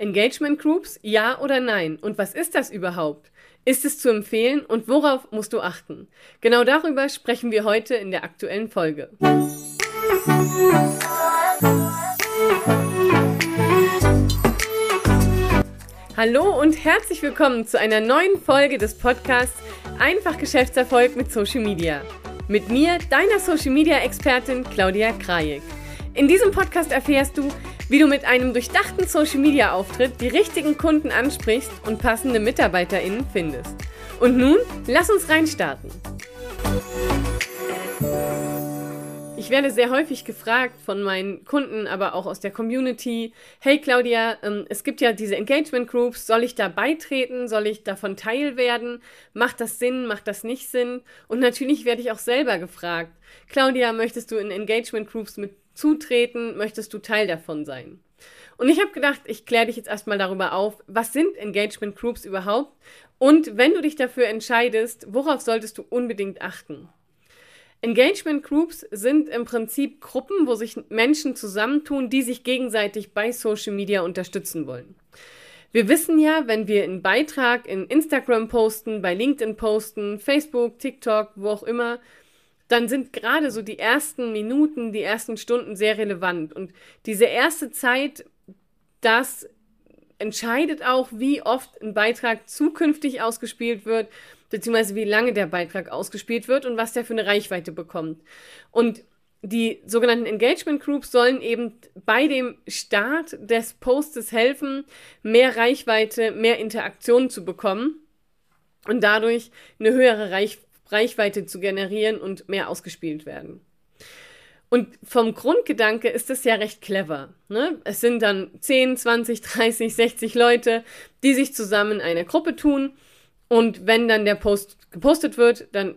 Engagement Groups, ja oder nein? Und was ist das überhaupt? Ist es zu empfehlen und worauf musst du achten? Genau darüber sprechen wir heute in der aktuellen Folge. Hallo und herzlich willkommen zu einer neuen Folge des Podcasts Einfach Geschäftserfolg mit Social Media. Mit mir, deiner Social Media Expertin Claudia Krajek. In diesem Podcast erfährst du, wie du mit einem durchdachten Social Media Auftritt die richtigen Kunden ansprichst und passende MitarbeiterInnen findest. Und nun, lass uns reinstarten. Ich werde sehr häufig gefragt von meinen Kunden, aber auch aus der Community, hey Claudia, ähm, es gibt ja diese Engagement Groups, soll ich da beitreten, soll ich davon Teil werden, macht das Sinn, macht das nicht Sinn? Und natürlich werde ich auch selber gefragt, Claudia, möchtest du in Engagement Groups mit zutreten, möchtest du Teil davon sein. Und ich habe gedacht, ich kläre dich jetzt erstmal darüber auf, was sind Engagement Groups überhaupt und wenn du dich dafür entscheidest, worauf solltest du unbedingt achten. Engagement Groups sind im Prinzip Gruppen, wo sich Menschen zusammentun, die sich gegenseitig bei Social Media unterstützen wollen. Wir wissen ja, wenn wir einen Beitrag in Instagram posten, bei LinkedIn posten, Facebook, TikTok, wo auch immer, dann sind gerade so die ersten Minuten, die ersten Stunden sehr relevant. Und diese erste Zeit, das entscheidet auch, wie oft ein Beitrag zukünftig ausgespielt wird, beziehungsweise wie lange der Beitrag ausgespielt wird und was der für eine Reichweite bekommt. Und die sogenannten Engagement Groups sollen eben bei dem Start des Postes helfen, mehr Reichweite, mehr Interaktion zu bekommen und dadurch eine höhere Reichweite Reichweite zu generieren und mehr ausgespielt werden. Und vom Grundgedanke ist es ja recht clever. Ne? Es sind dann 10, 20, 30, 60 Leute, die sich zusammen in einer Gruppe tun. Und wenn dann der Post gepostet wird, dann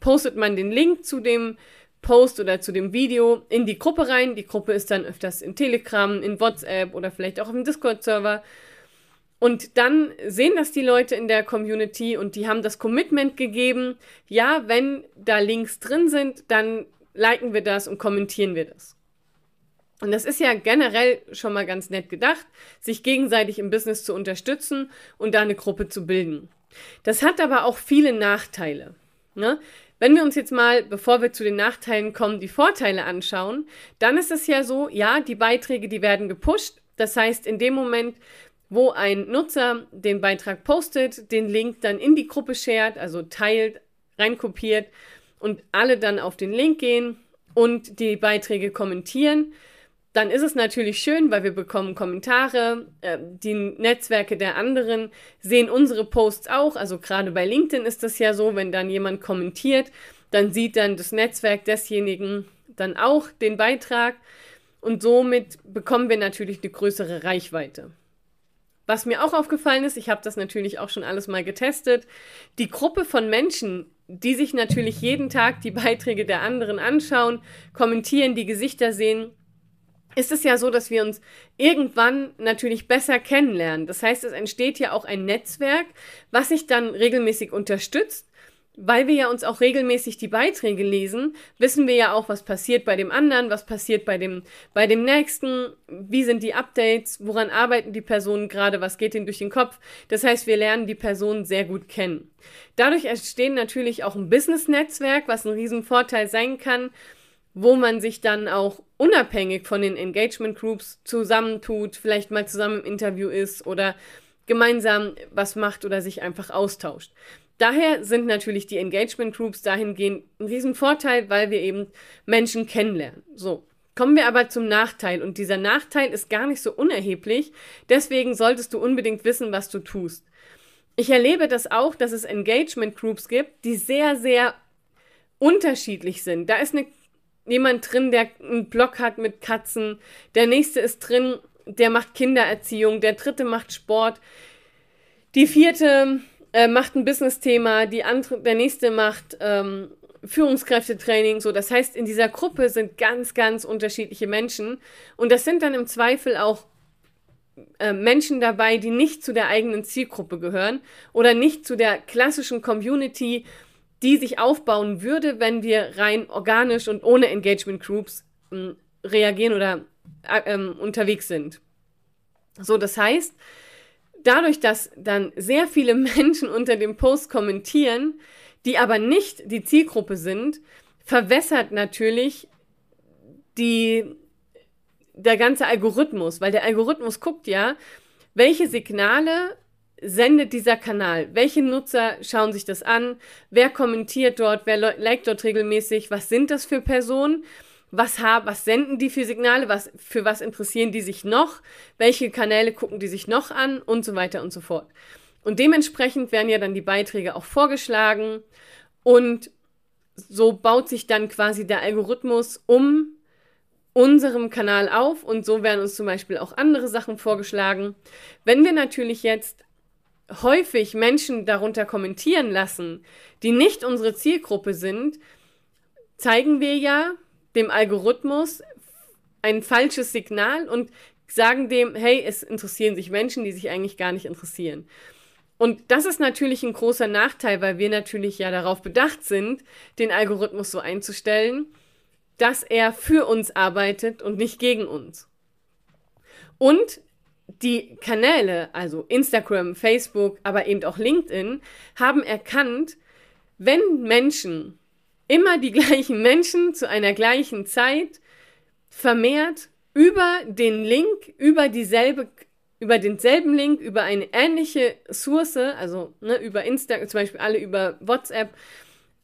postet man den Link zu dem Post oder zu dem Video in die Gruppe rein. Die Gruppe ist dann öfters in Telegram, in WhatsApp oder vielleicht auch im Discord-Server. Und dann sehen das die Leute in der Community und die haben das Commitment gegeben, ja, wenn da Links drin sind, dann liken wir das und kommentieren wir das. Und das ist ja generell schon mal ganz nett gedacht, sich gegenseitig im Business zu unterstützen und da eine Gruppe zu bilden. Das hat aber auch viele Nachteile. Ne? Wenn wir uns jetzt mal, bevor wir zu den Nachteilen kommen, die Vorteile anschauen, dann ist es ja so, ja, die Beiträge, die werden gepusht. Das heißt, in dem Moment, wo ein Nutzer den Beitrag postet, den Link dann in die Gruppe shared, also teilt, reinkopiert und alle dann auf den Link gehen und die Beiträge kommentieren, dann ist es natürlich schön, weil wir bekommen Kommentare, äh, die Netzwerke der anderen sehen unsere Posts auch, also gerade bei LinkedIn ist das ja so, wenn dann jemand kommentiert, dann sieht dann das Netzwerk desjenigen dann auch den Beitrag und somit bekommen wir natürlich eine größere Reichweite. Was mir auch aufgefallen ist, ich habe das natürlich auch schon alles mal getestet, die Gruppe von Menschen, die sich natürlich jeden Tag die Beiträge der anderen anschauen, kommentieren, die Gesichter sehen, ist es ja so, dass wir uns irgendwann natürlich besser kennenlernen. Das heißt, es entsteht ja auch ein Netzwerk, was sich dann regelmäßig unterstützt weil wir ja uns auch regelmäßig die Beiträge lesen, wissen wir ja auch, was passiert bei dem anderen, was passiert bei dem, bei dem nächsten, wie sind die Updates, woran arbeiten die Personen gerade, was geht ihnen durch den Kopf. Das heißt, wir lernen die Personen sehr gut kennen. Dadurch entsteht natürlich auch ein Business-Netzwerk, was ein Riesenvorteil sein kann, wo man sich dann auch unabhängig von den Engagement Groups zusammentut, vielleicht mal zusammen im Interview ist oder gemeinsam was macht oder sich einfach austauscht. Daher sind natürlich die Engagement Groups dahingehend ein Riesenvorteil, weil wir eben Menschen kennenlernen. So. Kommen wir aber zum Nachteil und dieser Nachteil ist gar nicht so unerheblich, deswegen solltest du unbedingt wissen, was du tust. Ich erlebe das auch, dass es Engagement Groups gibt, die sehr, sehr unterschiedlich sind. Da ist eine, jemand drin, der einen Blog hat mit Katzen, der nächste ist drin, der macht Kindererziehung, der dritte macht Sport, die vierte äh, macht ein Business-Thema, die andere, der nächste macht ähm, Führungskräftetraining. So, das heißt, in dieser Gruppe sind ganz, ganz unterschiedliche Menschen und das sind dann im Zweifel auch äh, Menschen dabei, die nicht zu der eigenen Zielgruppe gehören oder nicht zu der klassischen Community, die sich aufbauen würde, wenn wir rein organisch und ohne Engagement Groups äh, reagieren oder äh, ähm, unterwegs sind. So, das heißt, dadurch, dass dann sehr viele Menschen unter dem Post kommentieren, die aber nicht die Zielgruppe sind, verwässert natürlich die, der ganze Algorithmus, weil der Algorithmus guckt ja, welche Signale sendet dieser Kanal? Welche Nutzer schauen sich das an? Wer kommentiert dort? Wer liked dort regelmäßig? Was sind das für Personen? Was, haben, was senden die für Signale? Was, für was interessieren die sich noch? Welche Kanäle gucken die sich noch an? Und so weiter und so fort. Und dementsprechend werden ja dann die Beiträge auch vorgeschlagen und so baut sich dann quasi der Algorithmus um unserem Kanal auf und so werden uns zum Beispiel auch andere Sachen vorgeschlagen. Wenn wir natürlich jetzt häufig Menschen darunter kommentieren lassen, die nicht unsere Zielgruppe sind, zeigen wir ja dem Algorithmus ein falsches Signal und sagen dem, hey, es interessieren sich Menschen, die sich eigentlich gar nicht interessieren. Und das ist natürlich ein großer Nachteil, weil wir natürlich ja darauf bedacht sind, den Algorithmus so einzustellen, dass er für uns arbeitet und nicht gegen uns. Und die Kanäle, also Instagram, Facebook, aber eben auch LinkedIn, haben erkannt, wenn Menschen, immer die gleichen Menschen zu einer gleichen Zeit vermehrt über den Link, über dieselbe über denselben Link, über eine ähnliche Source, also ne, über Instagram, zum Beispiel alle über WhatsApp,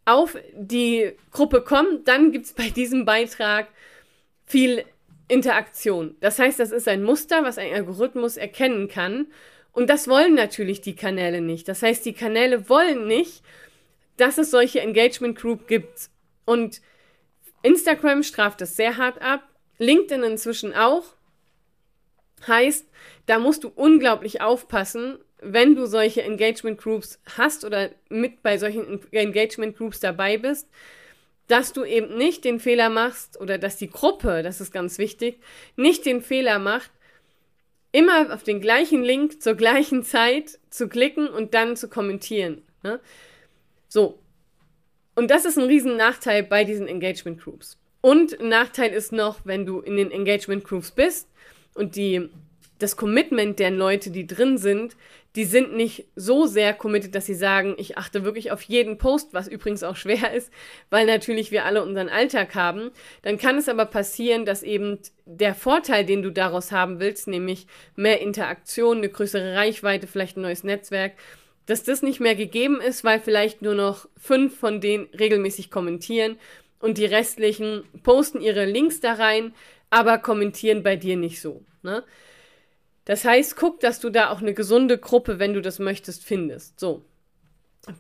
auf die Gruppe kommen, dann gibt es bei diesem Beitrag viel Interaktion. Das heißt, das ist ein Muster, was ein Algorithmus erkennen kann. Und das wollen natürlich die Kanäle nicht. Das heißt, die Kanäle wollen nicht, dass es solche Engagement Group gibt. Und Instagram straft das sehr hart ab, LinkedIn inzwischen auch. Heißt, da musst du unglaublich aufpassen, wenn du solche Engagement Groups hast oder mit bei solchen Engagement Groups dabei bist, dass du eben nicht den Fehler machst oder dass die Gruppe, das ist ganz wichtig, nicht den Fehler macht, immer auf den gleichen Link zur gleichen Zeit zu klicken und dann zu kommentieren. Ne? So. Und das ist ein riesen Nachteil bei diesen Engagement Groups. Und ein Nachteil ist noch, wenn du in den Engagement Groups bist und die das Commitment der Leute, die drin sind, die sind nicht so sehr committed, dass sie sagen, ich achte wirklich auf jeden Post, was übrigens auch schwer ist, weil natürlich wir alle unseren Alltag haben. Dann kann es aber passieren, dass eben der Vorteil, den du daraus haben willst, nämlich mehr Interaktion, eine größere Reichweite, vielleicht ein neues Netzwerk, dass das nicht mehr gegeben ist, weil vielleicht nur noch fünf von denen regelmäßig kommentieren und die restlichen posten ihre Links da rein, aber kommentieren bei dir nicht so. Ne? Das heißt, guck, dass du da auch eine gesunde Gruppe, wenn du das möchtest, findest. So.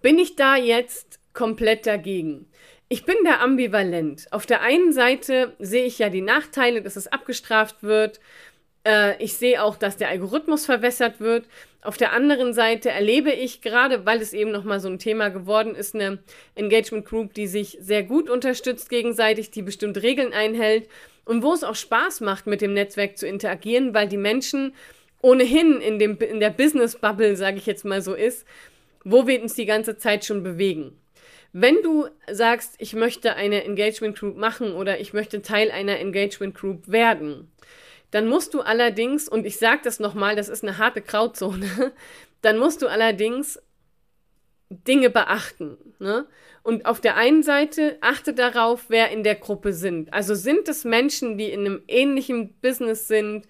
Bin ich da jetzt komplett dagegen? Ich bin da ambivalent. Auf der einen Seite sehe ich ja die Nachteile, dass es abgestraft wird. Äh, ich sehe auch, dass der Algorithmus verwässert wird. Auf der anderen Seite erlebe ich gerade, weil es eben nochmal so ein Thema geworden ist, eine Engagement Group, die sich sehr gut unterstützt gegenseitig, die bestimmte Regeln einhält und wo es auch Spaß macht, mit dem Netzwerk zu interagieren, weil die Menschen ohnehin in, dem, in der Business-Bubble, sage ich jetzt mal so ist, wo wir uns die ganze Zeit schon bewegen. Wenn du sagst, ich möchte eine Engagement Group machen oder ich möchte Teil einer Engagement Group werden, dann musst du allerdings, und ich sage das nochmal, das ist eine harte Grauzone, dann musst du allerdings Dinge beachten. Ne? Und auf der einen Seite achte darauf, wer in der Gruppe sind. Also sind es Menschen, die in einem ähnlichen Business sind,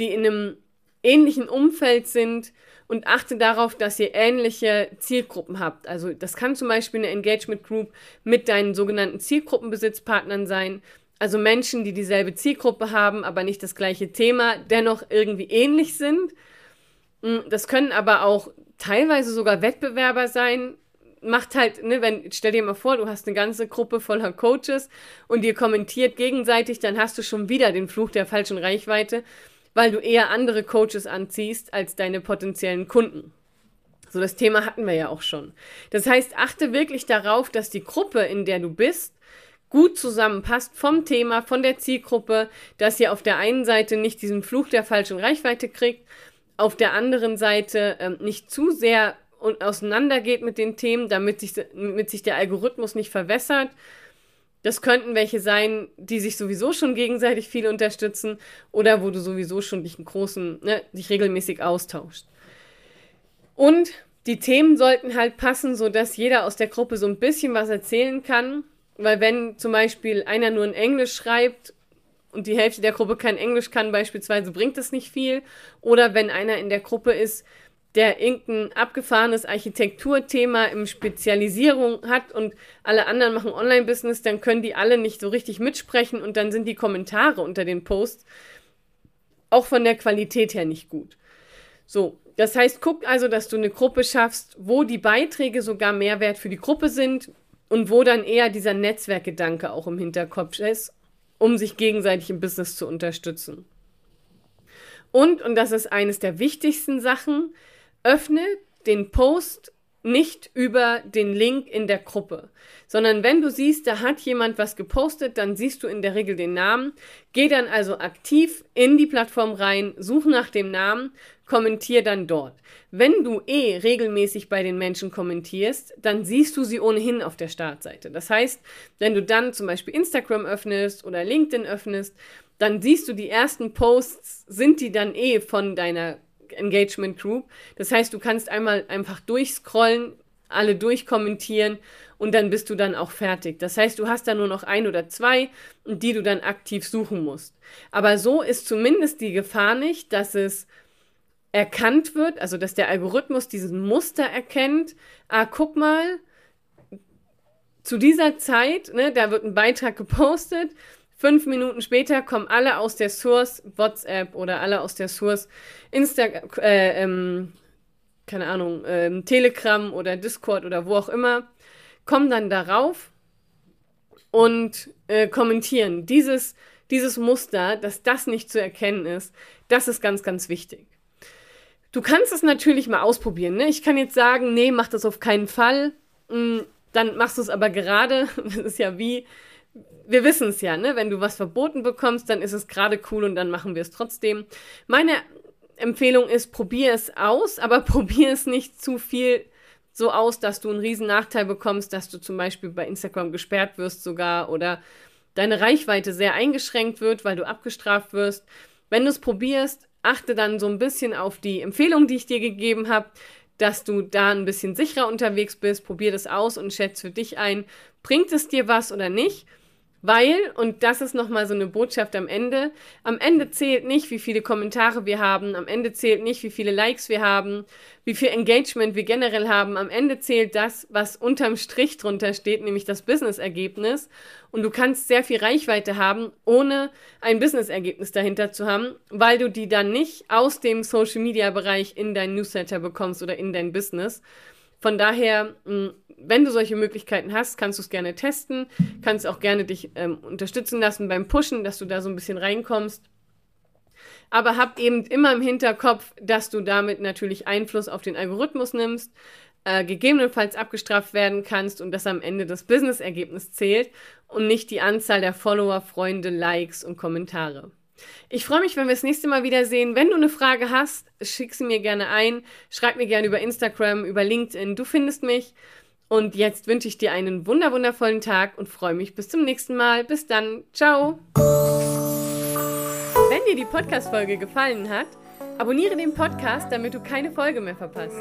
die in einem ähnlichen Umfeld sind und achte darauf, dass ihr ähnliche Zielgruppen habt. Also das kann zum Beispiel eine Engagement Group mit deinen sogenannten Zielgruppenbesitzpartnern sein. Also Menschen, die dieselbe Zielgruppe haben, aber nicht das gleiche Thema, dennoch irgendwie ähnlich sind. Hm, das können aber auch teilweise sogar Wettbewerber sein. Macht halt, ne, wenn, stell dir mal vor, du hast eine ganze Gruppe voller Coaches und ihr kommentiert gegenseitig, dann hast du schon wieder den Fluch der falschen Reichweite weil du eher andere Coaches anziehst als deine potenziellen Kunden. So, das Thema hatten wir ja auch schon. Das heißt, achte wirklich darauf, dass die Gruppe, in der du bist, gut zusammenpasst vom Thema, von der Zielgruppe, dass ihr auf der einen Seite nicht diesen Fluch der falschen Reichweite kriegt, auf der anderen Seite ähm, nicht zu sehr auseinandergeht mit den Themen, damit sich, damit sich der Algorithmus nicht verwässert Das könnten welche sein, die sich sowieso schon gegenseitig viel unterstützen oder wo du sowieso schon dich, einen großen, ne, dich regelmäßig austauscht. Und die Themen sollten halt passen, sodass jeder aus der Gruppe so ein bisschen was erzählen kann. Weil wenn zum Beispiel einer nur in Englisch schreibt und die Hälfte der Gruppe kein Englisch kann, beispielsweise, bringt das nicht viel. Oder wenn einer in der Gruppe ist, der irgendein abgefahrenes Architekturthema im Spezialisierung hat und alle anderen machen Online-Business, dann können die alle nicht so richtig mitsprechen und dann sind die Kommentare unter den Posts auch von der Qualität her nicht gut. So, das heißt, guck also, dass du eine Gruppe schaffst, wo die Beiträge sogar Mehrwert für die Gruppe sind und wo dann eher dieser Netzwerkgedanke auch im Hinterkopf ist, um sich gegenseitig im Business zu unterstützen. Und, und das ist eines der wichtigsten Sachen, öffne den Post nicht über den Link in der Gruppe, sondern wenn du siehst, da hat jemand was gepostet, dann siehst du in der Regel den Namen. Geh dann also aktiv in die Plattform rein, such nach dem Namen, kommentier dann dort. Wenn du eh regelmäßig bei den Menschen kommentierst, dann siehst du sie ohnehin auf der Startseite. Das heißt, wenn du dann zum Beispiel Instagram öffnest oder LinkedIn öffnest, dann siehst du die ersten Posts, sind die dann eh von deiner Engagement Group. Das heißt, du kannst einmal einfach durchscrollen, alle durchkommentieren und dann bist du dann auch fertig. Das heißt, du hast da nur noch ein oder zwei, die du dann aktiv suchen musst. Aber so ist zumindest die Gefahr nicht, dass es erkannt wird, also dass der Algorithmus diesen Muster erkennt. Ah, guck mal, zu dieser Zeit, ne, da wird ein Beitrag gepostet Fünf Minuten später kommen alle aus der Source WhatsApp oder alle aus der Source Instagram, äh, ähm, keine Ahnung, ähm, Telegram oder Discord oder wo auch immer, kommen dann darauf und äh, kommentieren. Dieses, dieses Muster, dass das nicht zu erkennen ist, das ist ganz, ganz wichtig. Du kannst es natürlich mal ausprobieren. Ne? Ich kann jetzt sagen, nee, mach das auf keinen Fall. Mm, dann machst du es aber gerade. Das ist ja wie, wir wissen es ja, ne? Wenn du was verboten bekommst, dann ist es gerade cool und dann machen wir es trotzdem. Meine Empfehlung ist, probier es aus, aber probier es nicht zu viel so aus, dass du einen riesen Nachteil bekommst, dass du zum Beispiel bei Instagram gesperrt wirst sogar oder deine Reichweite sehr eingeschränkt wird, weil du abgestraft wirst. Wenn du es probierst, achte dann so ein bisschen auf die Empfehlung, die ich dir gegeben habe, dass du da ein bisschen sicherer unterwegs bist. Probier das aus und schätze für dich ein, bringt es dir was oder nicht. Weil, und das ist nochmal so eine Botschaft am Ende, am Ende zählt nicht, wie viele Kommentare wir haben, am Ende zählt nicht, wie viele Likes wir haben, wie viel Engagement wir generell haben, am Ende zählt das, was unterm Strich drunter steht, nämlich das Business-Ergebnis. Und du kannst sehr viel Reichweite haben, ohne ein Business-Ergebnis dahinter zu haben, weil du die dann nicht aus dem Social-Media-Bereich in dein Newsletter bekommst oder in dein Business. Von daher, hm, wenn du solche Möglichkeiten hast, kannst du es gerne testen, kannst auch gerne dich ähm, unterstützen lassen beim Pushen, dass du da so ein bisschen reinkommst. Aber hab eben immer im Hinterkopf, dass du damit natürlich Einfluss auf den Algorithmus nimmst, äh, gegebenenfalls abgestraft werden kannst und dass am Ende das Business-Ergebnis zählt und nicht die Anzahl der Follower, Freunde, Likes und Kommentare. Ich freue mich, wenn wir das nächste Mal wiedersehen. Wenn du eine Frage hast, schick sie mir gerne ein. Schreib mir gerne über Instagram, über LinkedIn. Du findest mich. Und jetzt wünsche ich dir einen wunder wundervollen Tag und freue mich bis zum nächsten Mal. Bis dann. Ciao. Wenn dir die Podcast-Folge gefallen hat, abonniere den Podcast, damit du keine Folge mehr verpasst.